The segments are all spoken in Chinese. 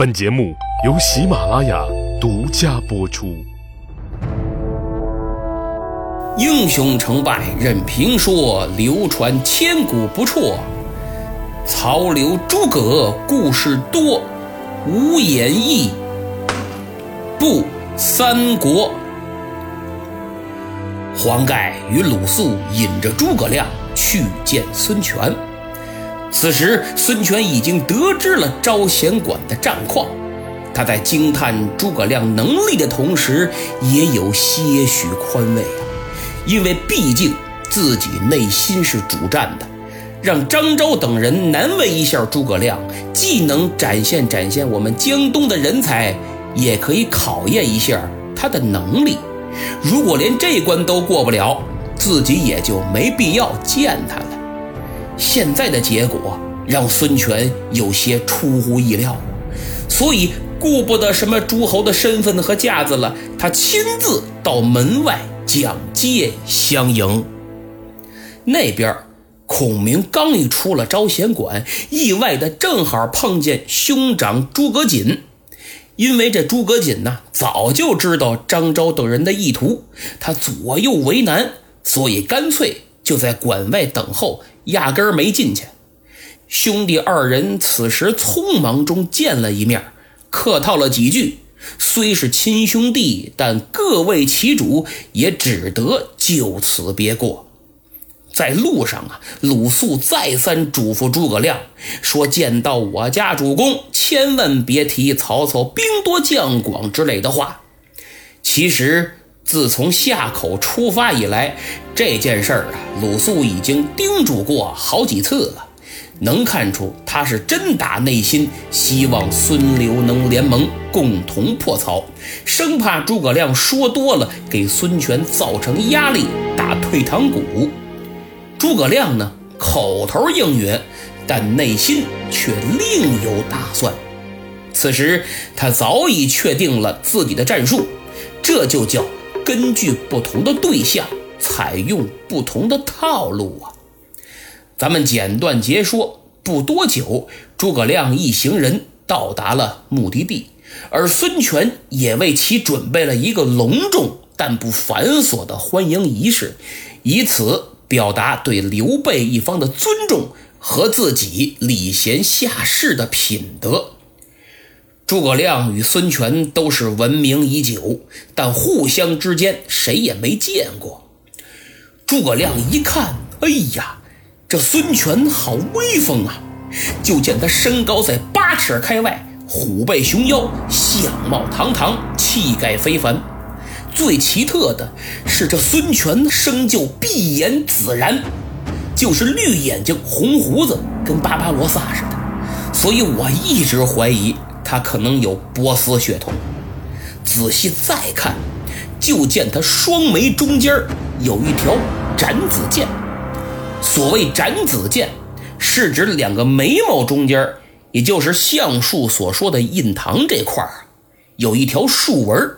本节目由喜马拉雅独家播出。英雄成败任评说，流传千古不辍。曹刘诸葛故事多，无演义不三国。黄盖与鲁肃引着诸葛亮去见孙权。此时，孙权已经得知了招贤馆的战况，他在惊叹诸葛亮能力的同时，也有些许宽慰啊，因为毕竟自己内心是主战的，让张昭等人难为一下诸葛亮，既能展现展现我们江东的人才，也可以考验一下他的能力。如果连这关都过不了，自己也就没必要见他了。现在的结果让孙权有些出乎意料，所以顾不得什么诸侯的身份和架子了，他亲自到门外讲街相迎。那边，孔明刚一出了招贤馆，意外的正好碰见兄长诸葛瑾。因为这诸葛瑾呢，早就知道张昭等人的意图，他左右为难，所以干脆就在馆外等候。压根儿没进去。兄弟二人此时匆忙中见了一面，客套了几句。虽是亲兄弟，但各为其主，也只得就此别过。在路上啊，鲁肃再三嘱咐诸葛亮说：“见到我家主公，千万别提曹操兵多将广之类的话。”其实。自从夏口出发以来，这件事儿啊，鲁肃已经叮嘱过好几次了。能看出他是真打内心希望孙刘能联盟，共同破曹，生怕诸葛亮说多了给孙权造成压力，打退堂鼓。诸葛亮呢，口头应允，但内心却另有打算。此时他早已确定了自己的战术，这就叫。根据不同的对象，采用不同的套路啊！咱们简短截说。不多久，诸葛亮一行人到达了目的地，而孙权也为其准备了一个隆重但不繁琐的欢迎仪式，以此表达对刘备一方的尊重和自己礼贤下士的品德。诸葛亮与孙权都是闻名已久，但互相之间谁也没见过。诸葛亮一看，哎呀，这孙权好威风啊！就见他身高在八尺开外，虎背熊腰，相貌堂堂，气概非凡。最奇特的是，这孙权生就碧眼紫髯，就是绿眼睛红胡子，跟巴巴罗萨似的。所以我一直怀疑。他可能有波斯血统，仔细再看，就见他双眉中间有一条斩子剑。所谓斩子剑，是指两个眉毛中间，也就是相术所说的印堂这块儿，有一条竖纹。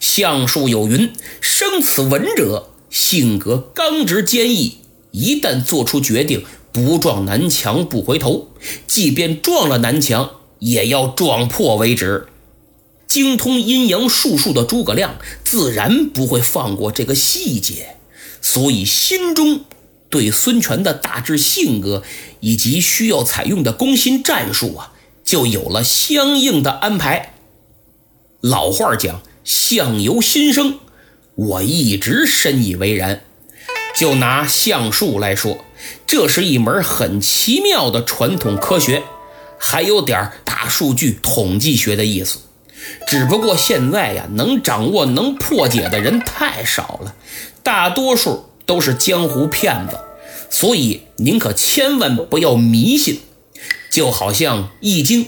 相术有云：生此纹者，性格刚直坚毅，一旦做出决定，不撞南墙不回头，即便撞了南墙。也要撞破为止。精通阴阳术数的诸葛亮自然不会放过这个细节，所以心中对孙权的大致性格以及需要采用的攻心战术啊，就有了相应的安排。老话讲“相由心生”，我一直深以为然。就拿相术来说，这是一门很奇妙的传统科学。还有点大数据统计学的意思，只不过现在呀，能掌握、能破解的人太少了，大多数都是江湖骗子，所以您可千万不要迷信。就好像《易经》，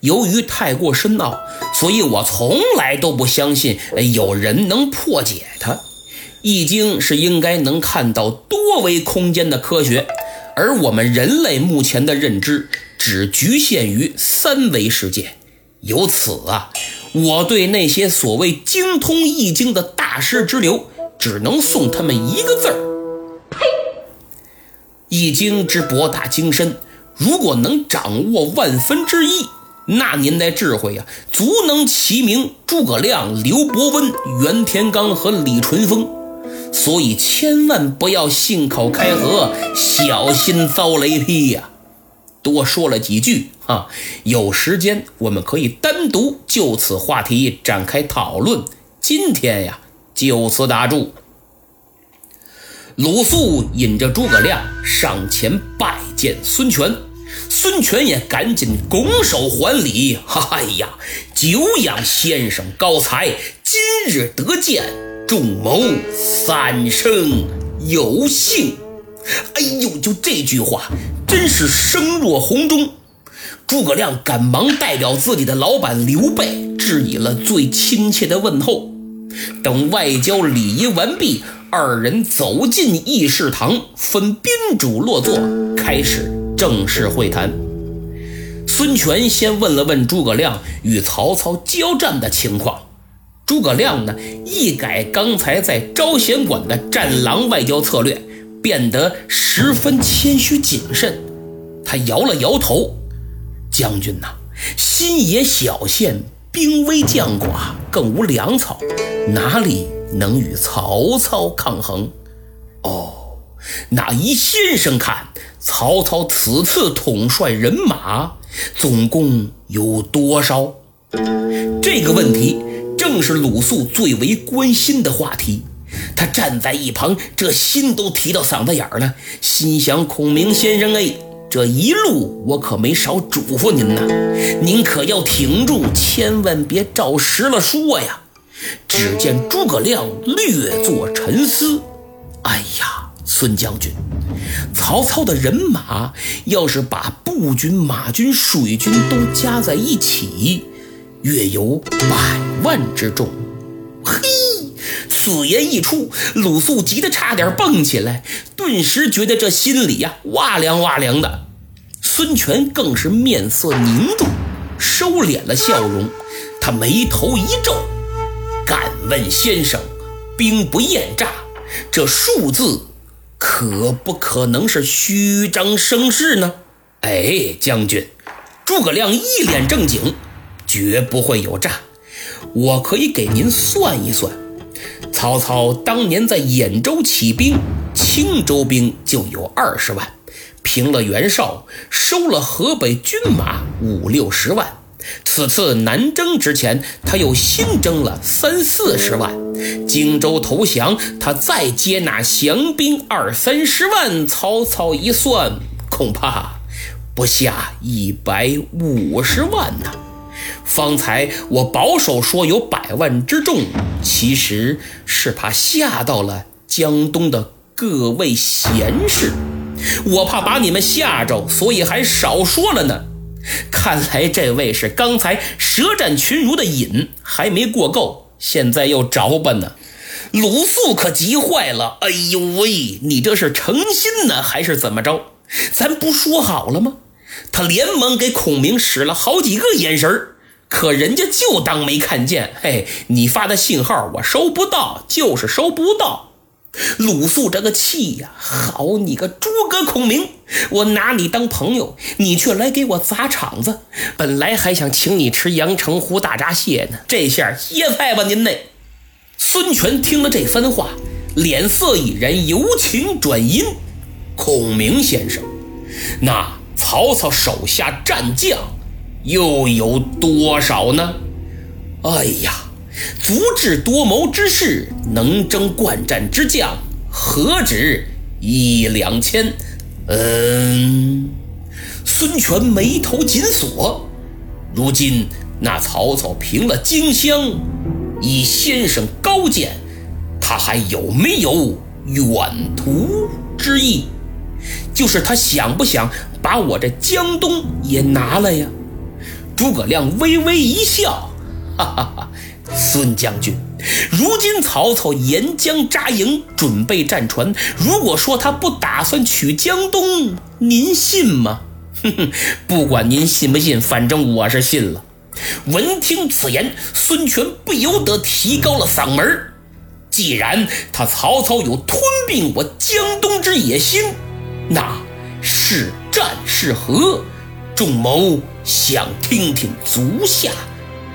由于太过深奥，所以我从来都不相信有人能破解它。《易经》是应该能看到多维空间的科学，而我们人类目前的认知。只局限于三维世界，由此啊，我对那些所谓精通易经的大师之流，只能送他们一个字儿：呸！易经之博大精深，如果能掌握万分之一，那您的智慧呀，足能齐名诸葛亮、刘伯温、袁天罡和李淳风。所以千万不要信口开河，小心遭雷劈呀！多说了几句啊，有时间我们可以单独就此话题展开讨论。今天呀，就此打住。鲁肃引着诸葛亮上前拜见孙权，孙权也赶紧拱手还礼：“哎呀，久仰先生高才，今日得见。”众谋三生有幸，哎呦，就这句话真是声若洪钟。诸葛亮赶忙代表自己的老板刘备，致以了最亲切的问候。等外交礼仪完毕，二人走进议事堂，分宾主落座，开始正式会谈。孙权先问了问诸葛亮与曹操交战的情况。诸葛亮呢，一改刚才在招贤馆的战狼外交策略，变得十分谦虚谨慎。他摇了摇头：“将军呐，新野小县兵微将寡，更无粮草，哪里能与曹操抗衡？”哦，那依先生看，曹操此次统帅人马总共有多少？这个问题。正是鲁肃最为关心的话题，他站在一旁，这心都提到嗓子眼儿了，心想：孔明先生哎，这一路我可没少嘱咐您呐，您可要挺住，千万别照实了说呀。只见诸葛亮略作沉思，哎呀，孙将军，曹操的人马要是把步军、马军、水军都加在一起。约有百万之众，嘿！此言一出，鲁肃急得差点蹦起来，顿时觉得这心里呀哇凉哇凉的。孙权更是面色凝重，收敛了笑容，他眉头一皱：“敢问先生，兵不厌诈，这数字可不可能是虚张声势呢？”哎，将军，诸葛亮一脸正经。绝不会有诈，我可以给您算一算。曹操当年在兖州起兵，青州兵就有二十万，平了袁绍，收了河北军马五六十万。此次南征之前，他又新征了三四十万。荆州投降，他再接纳降兵二三十万。曹操一算，恐怕不下一百五十万呢。方才我保守说有百万之众，其实是怕吓到了江东的各位贤士，我怕把你们吓着，所以还少说了呢。看来这位是刚才舌战群儒的瘾还没过够，现在又着吧呢。鲁肃可急坏了，哎呦喂，你这是诚心呢，还是怎么着？咱不说好了吗？他连忙给孔明使了好几个眼神。可人家就当没看见，嘿，你发的信号我收不到，就是收不到。鲁肃这个气呀，好你个诸葛孔明，我拿你当朋友，你却来给我砸场子。本来还想请你吃阳澄湖大闸蟹呢，这下歇菜吧您嘞。孙权听了这番话，脸色已然由晴转阴。孔明先生，那曹操手下战将。又有多少呢？哎呀，足智多谋之士，能征惯战之将，何止一两千？嗯，孙权眉头紧锁。如今那曹操平了荆襄，以先生高见，他还有没有远图之意？就是他想不想把我这江东也拿了呀？诸葛亮微微一笑，哈哈哈！孙将军，如今曹操沿江扎营，准备战船。如果说他不打算取江东，您信吗？哼哼，不管您信不信，反正我是信了。闻听此言，孙权不由得提高了嗓门既然他曹操有吞并我江东之野心，那是战是和，众谋。想听听足下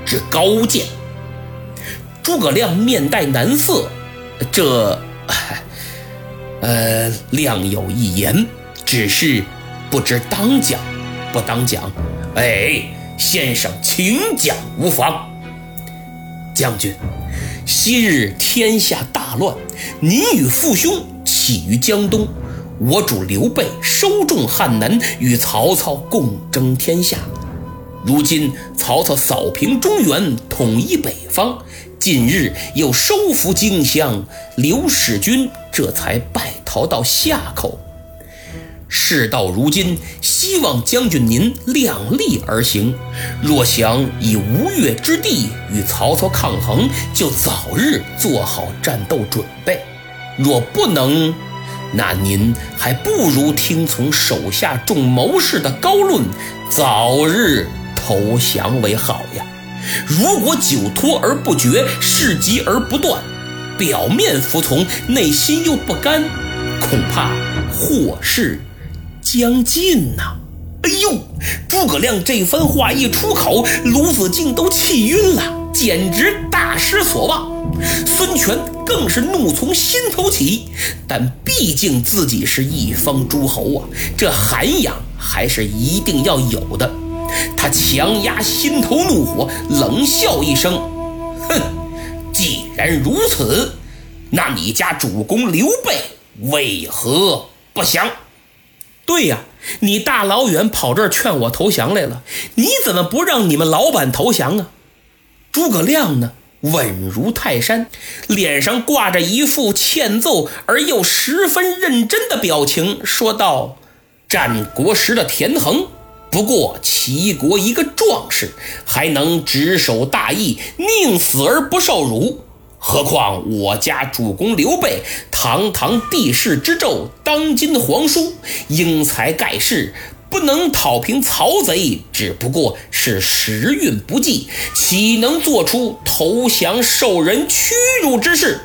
之高见。诸葛亮面带难色，这，呃，亮有一言，只是不知当讲不当讲。哎，先生请讲无妨。将军，昔日天下大乱，您与父兄起于江东，我主刘备收众汉南，与曹操共争天下。如今曹操扫平中原，统一北方。近日又收复荆襄，刘使君这才败逃到夏口。事到如今，希望将军您量力而行。若想以吴越之地与曹操抗衡，就早日做好战斗准备；若不能，那您还不如听从手下众谋士的高论，早日投降为好呀。如果久拖而不决，事急而不断，表面服从，内心又不甘，恐怕祸事将近呐！哎呦，诸葛亮这番话一出口，鲁子敬都气晕了，简直大失所望。孙权更是怒从心头起，但毕竟自己是一方诸侯啊，这涵养还是一定要有的。他强压心头怒火，冷笑一声：“哼，既然如此，那你家主公刘备为何不降？”“对呀，你大老远跑这儿劝我投降来了，你怎么不让你们老板投降啊？”诸葛亮呢，稳如泰山，脸上挂着一副欠揍而又十分认真的表情，说道：“战国时的田横。”不过齐国一个壮士，还能执守大义，宁死而不受辱。何况我家主公刘备，堂堂帝室之胄，当今皇叔，英才盖世，不能讨平曹贼，只不过是时运不济，岂能做出投降受人屈辱之事？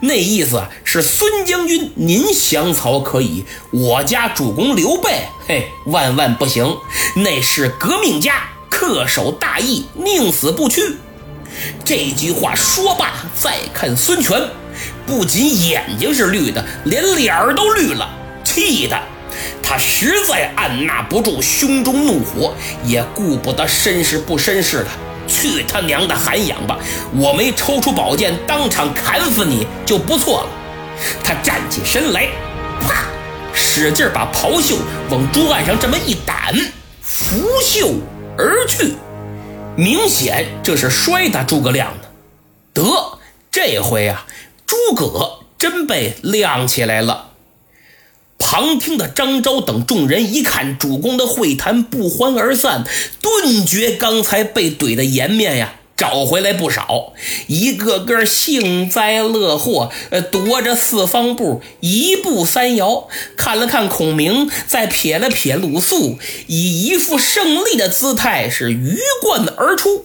那意思是孙将军，您降曹可以，我家主公刘备，嘿，万万不行。那是革命家，恪守大义，宁死不屈。这句话说罢，再看孙权，不仅眼睛是绿的，连脸儿都绿了，气的他实在按捺不住胸中怒火，也顾不得绅士不绅士的。去他娘的涵养吧！我没抽出宝剑当场砍死你就不错了。他站起身来，啪，使劲把袍袖往桌案上这么一掸，拂袖而去。明显这是摔打诸葛亮的。得，这回啊，诸葛真被亮起来了。旁听的张昭等众人一看主公的会谈不欢而散，顿觉刚才被怼的颜面呀找回来不少，一个个幸灾乐祸，呃，踱着四方步，一步三摇，看了看孔明，再瞥了瞥鲁肃，以一副胜利的姿态是鱼贯而出，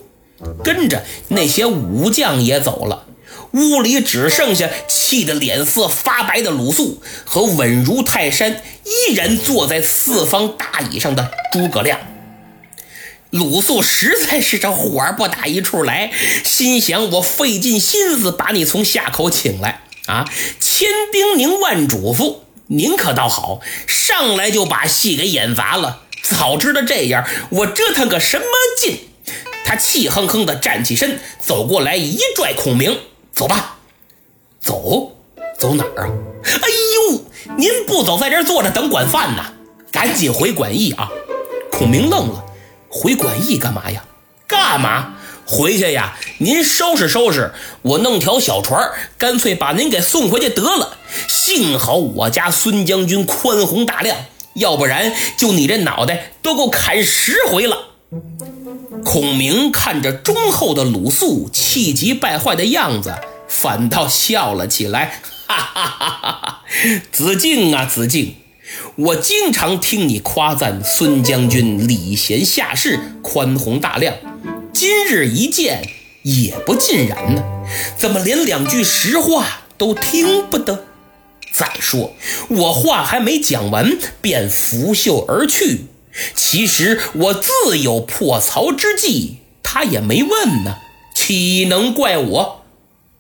跟着那些武将也走了。屋里只剩下气得脸色发白的鲁肃和稳如泰山、依然坐在四方大椅上的诸葛亮。鲁肃实在是这火儿不打一处来，心想：我费尽心思把你从下口请来啊，千叮咛万嘱咐，您可倒好，上来就把戏给演砸了。早知道这样，我折腾个什么劲？他气哼哼地站起身，走过来一拽孔明。走吧，走，走哪儿啊？哎呦，您不走，在这儿坐着等管饭呢？赶紧回馆驿啊！孔明愣了，回馆驿干嘛呀？干嘛？回去呀？您收拾收拾，我弄条小船，干脆把您给送回去得了。幸好我家孙将军宽宏大量，要不然就你这脑袋都够砍十回了。孔明看着忠厚的鲁肃气急败坏的样子，反倒笑了起来，哈哈哈哈哈！子敬啊，子敬，我经常听你夸赞孙将军礼贤下士、宽宏大量，今日一见也不尽然呢，怎么连两句实话都听不得？再说我话还没讲完，便拂袖而去。其实我自有破曹之计，他也没问呢，岂能怪我？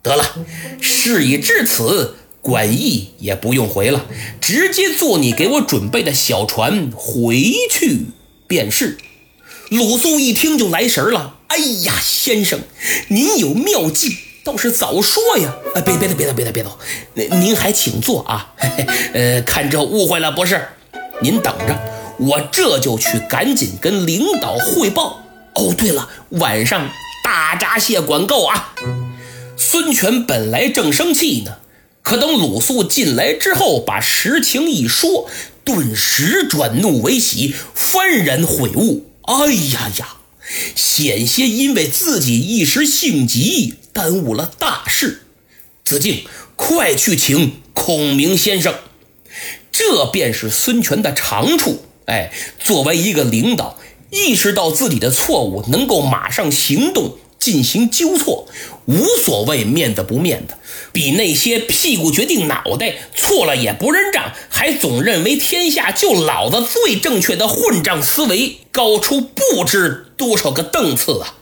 得了，事已至此，管义也不用回了，直接坐你给我准备的小船回去便是。鲁肃一听就来神了，哎呀，先生，您有妙计，倒是早说呀！啊，别别别别别别走，您还请坐啊。呃，看这误会了不是？您等着，我这就去赶紧跟领导汇报。哦，对了，晚上大闸蟹管够啊。孙权本来正生气呢，可等鲁肃进来之后，把实情一说，顿时转怒为喜，幡然悔悟。哎呀呀，险些因为自己一时性急，耽误了大事。子敬，快去请孔明先生。这便是孙权的长处。哎，作为一个领导，意识到自己的错误，能够马上行动。进行纠错，无所谓面子不面子，比那些屁股决定脑袋，错了也不认账，还总认为天下就老子最正确的混账思维高出不知多少个档次啊！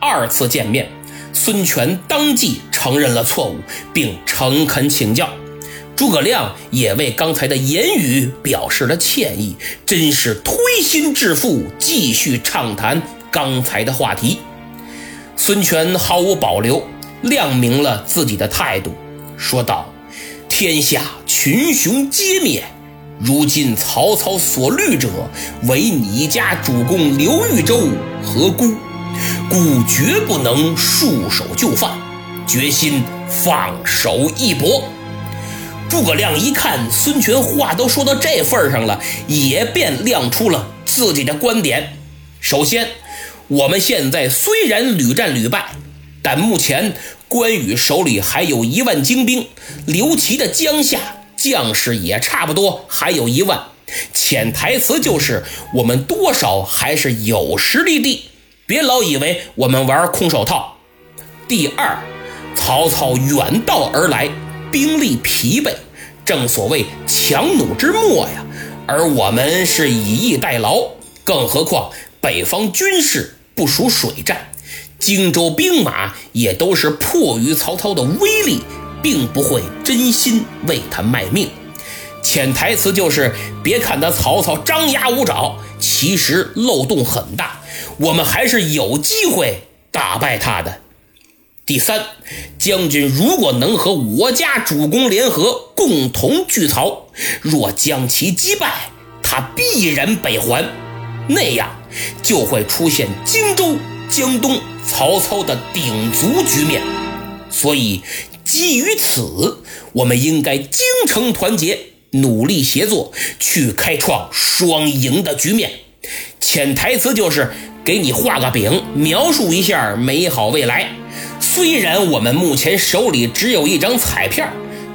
二次见面，孙权当即承认了错误，并诚恳请教。诸葛亮也为刚才的言语表示了歉意，真是推心置腹，继续畅谈。刚才的话题，孙权毫无保留亮明了自己的态度，说道：“天下群雄皆灭，如今曹操所虑者，唯你家主公刘豫州和孤，故绝不能束手就范，决心放手一搏。”诸葛亮一看孙权话都说到这份上了，也便亮出了自己的观点。首先。我们现在虽然屡战屡败，但目前关羽手里还有一万精兵，刘琦的江夏将士也差不多还有一万。潜台词就是，我们多少还是有实力的，别老以为我们玩空手套。第二，曹操远道而来，兵力疲惫，正所谓强弩之末呀，而我们是以逸待劳，更何况北方军事。不属水战，荆州兵马也都是迫于曹操的威力，并不会真心为他卖命。潜台词就是：别看他曹操张牙舞爪，其实漏洞很大，我们还是有机会打败他的。第三，将军如果能和我家主公联合，共同拒曹，若将其击败，他必然北还，那样。就会出现荆州、江东曹操的鼎足局面，所以基于此，我们应该精诚团结，努力协作，去开创双赢的局面。潜台词就是给你画个饼，描述一下美好未来。虽然我们目前手里只有一张彩票，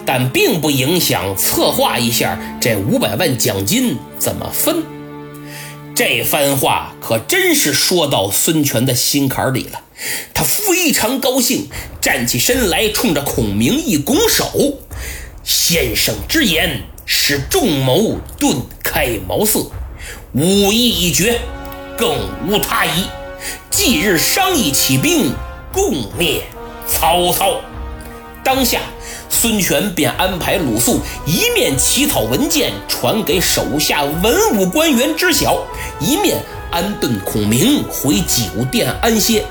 但并不影响策划一下这五百万奖金怎么分。这番话可真是说到孙权的心坎里了，他非常高兴，站起身来，冲着孔明一拱手：“先生之言，使众谋顿开茅塞，武艺已决，更无他意。即日商议起兵，共灭曹操。”当下。孙权便安排鲁肃一面起草文件传给手下文武官员知晓，一面安顿孔明回酒店安歇。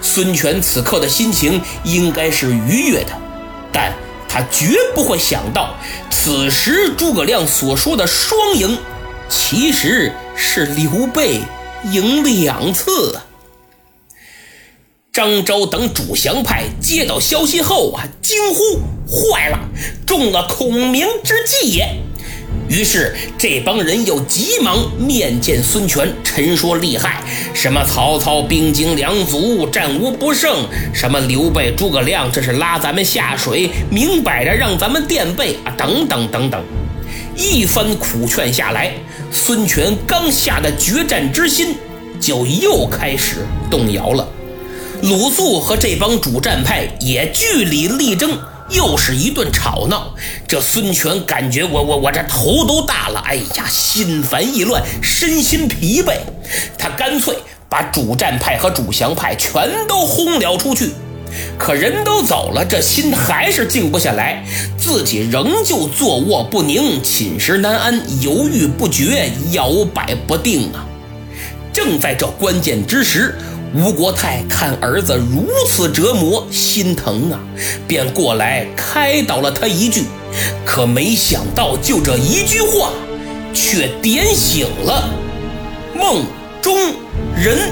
孙权此刻的心情应该是愉悦的，但他绝不会想到，此时诸葛亮所说的双赢，其实是刘备赢两次啊。张昭等主降派接到消息后啊，惊呼：“坏了，中了孔明之计也！”于是这帮人又急忙面见孙权，陈说厉害，什么曹操兵精粮足，战无不胜；什么刘备、诸葛亮这是拉咱们下水，明摆着让咱们垫背啊，等等等等。一番苦劝下来，孙权刚下的决战之心就又开始动摇了。鲁肃和这帮主战派也据理力争，又是一顿吵闹。这孙权感觉我我我这头都大了，哎呀，心烦意乱，身心疲惫。他干脆把主战派和主降派全都轰了出去。可人都走了，这心还是静不下来，自己仍旧坐卧不宁，寝食难安，犹豫不决，摇摆不定啊！正在这关键之时，吴国泰看儿子如此折磨，心疼啊，便过来开导了他一句。可没想到，就这一句话，却点醒了梦中人。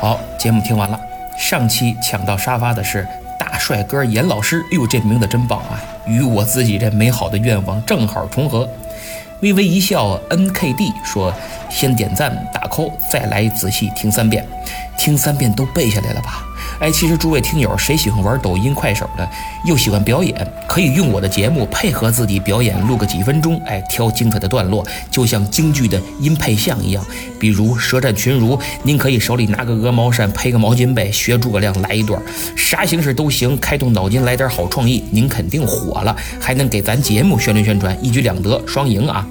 好，节目听完了。上期抢到沙发的是大帅哥严老师，哎呦，这名字真棒啊！与我自己这美好的愿望正好重合。微微一笑，N K D 说：“先点赞打 call，再来仔细听三遍，听三遍都背下来了吧？”哎，其实诸位听友，谁喜欢玩抖音、快手的，又喜欢表演，可以用我的节目配合自己表演，录个几分钟，哎，挑精彩的段落，就像京剧的音配像一样。比如舌战群儒，您可以手里拿个鹅毛扇，配个毛巾被，学诸葛亮来一段，啥形式都行，开动脑筋来点好创意，您肯定火了，还能给咱节目宣传宣传，一举两得，双赢啊！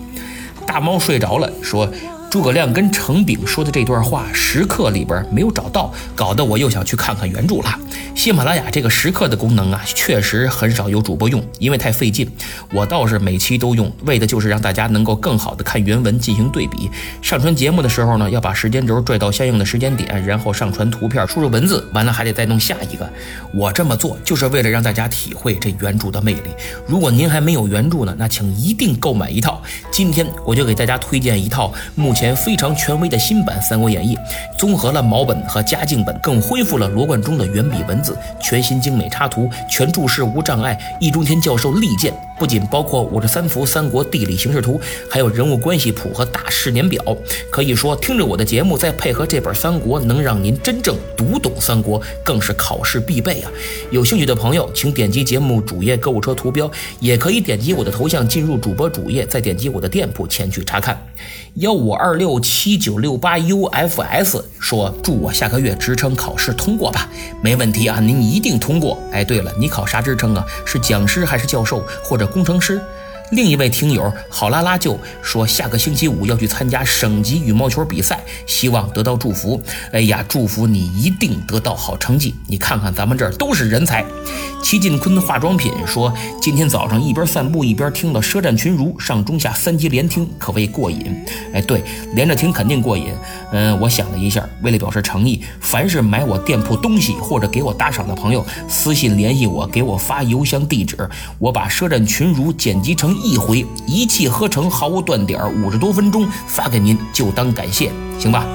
大猫睡着了，说。诸葛亮跟程炳说的这段话，时刻里边没有找到，搞得我又想去看看原著了。喜马拉雅这个时刻的功能啊，确实很少有主播用，因为太费劲。我倒是每期都用，为的就是让大家能够更好的看原文进行对比。上传节目的时候呢，要把时间轴拽到相应的时间点，然后上传图片，输入文字，完了还得再弄下一个。我这么做就是为了让大家体会这原著的魅力。如果您还没有原著呢，那请一定购买一套。今天我就给大家推荐一套目。前非常权威的新版《三国演义》，综合了毛本和嘉靖本，更恢复了罗贯中的原笔文字，全新精美插图，全注释无障碍。易中天教授力荐，不仅包括五十三幅三国地理形势图，还有人物关系谱和大事年表。可以说，听着我的节目，再配合这本《三国》，能让您真正读懂三国，更是考试必备啊！有兴趣的朋友，请点击节目主页购物车图标，也可以点击我的头像进入主播主页，再点击我的店铺前去查看。幺五二六七九六八 UFS 说：“祝我下个月职称考试通过吧，没问题啊，您一定通过。哎，对了，你考啥职称啊？是讲师还是教授或者工程师？”另一位听友好拉拉就说，下个星期五要去参加省级羽毛球比赛，希望得到祝福。哎呀，祝福你一定得到好成绩。你看看咱们这儿都是人才。齐晋坤化妆品说，今天早上一边散步一边听了《舌战群儒》上中下三集连听，可谓过瘾。哎，对，连着听肯定过瘾。嗯，我想了一下，为了表示诚意，凡是买我店铺东西或者给我打赏的朋友，私信联系我，给我发邮箱地址，我把《舌战群儒》剪辑成。一回一气呵成，毫无断点，五十多分钟发给您，就当感谢，行吧？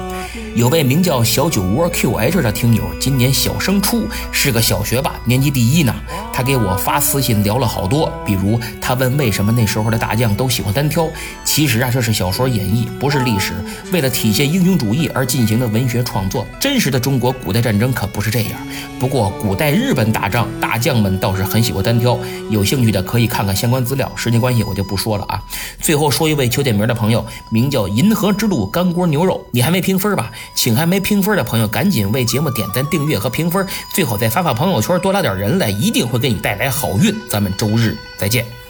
有位名叫小酒窝 QH 的听友，今年小升初，是个小学霸，年级第一呢。他给我发私信聊了好多，比如他问为什么那时候的大将都喜欢单挑。其实啊，这是小说演绎，不是历史。为了体现英雄主义而进行的文学创作。真实的中国古代战争可不是这样。不过古代日本打仗，大将们倒是很喜欢单挑。有兴趣的可以看看相关资料。时间关系，我就不说了啊。最后说一位求点名的朋友，名叫银河之路干锅牛肉，你还没评分吧？请还没评分的朋友赶紧为节目点赞、订阅和评分，最好再发发朋友圈，多拉点人来，一定会给你带来好运。咱们周日再见。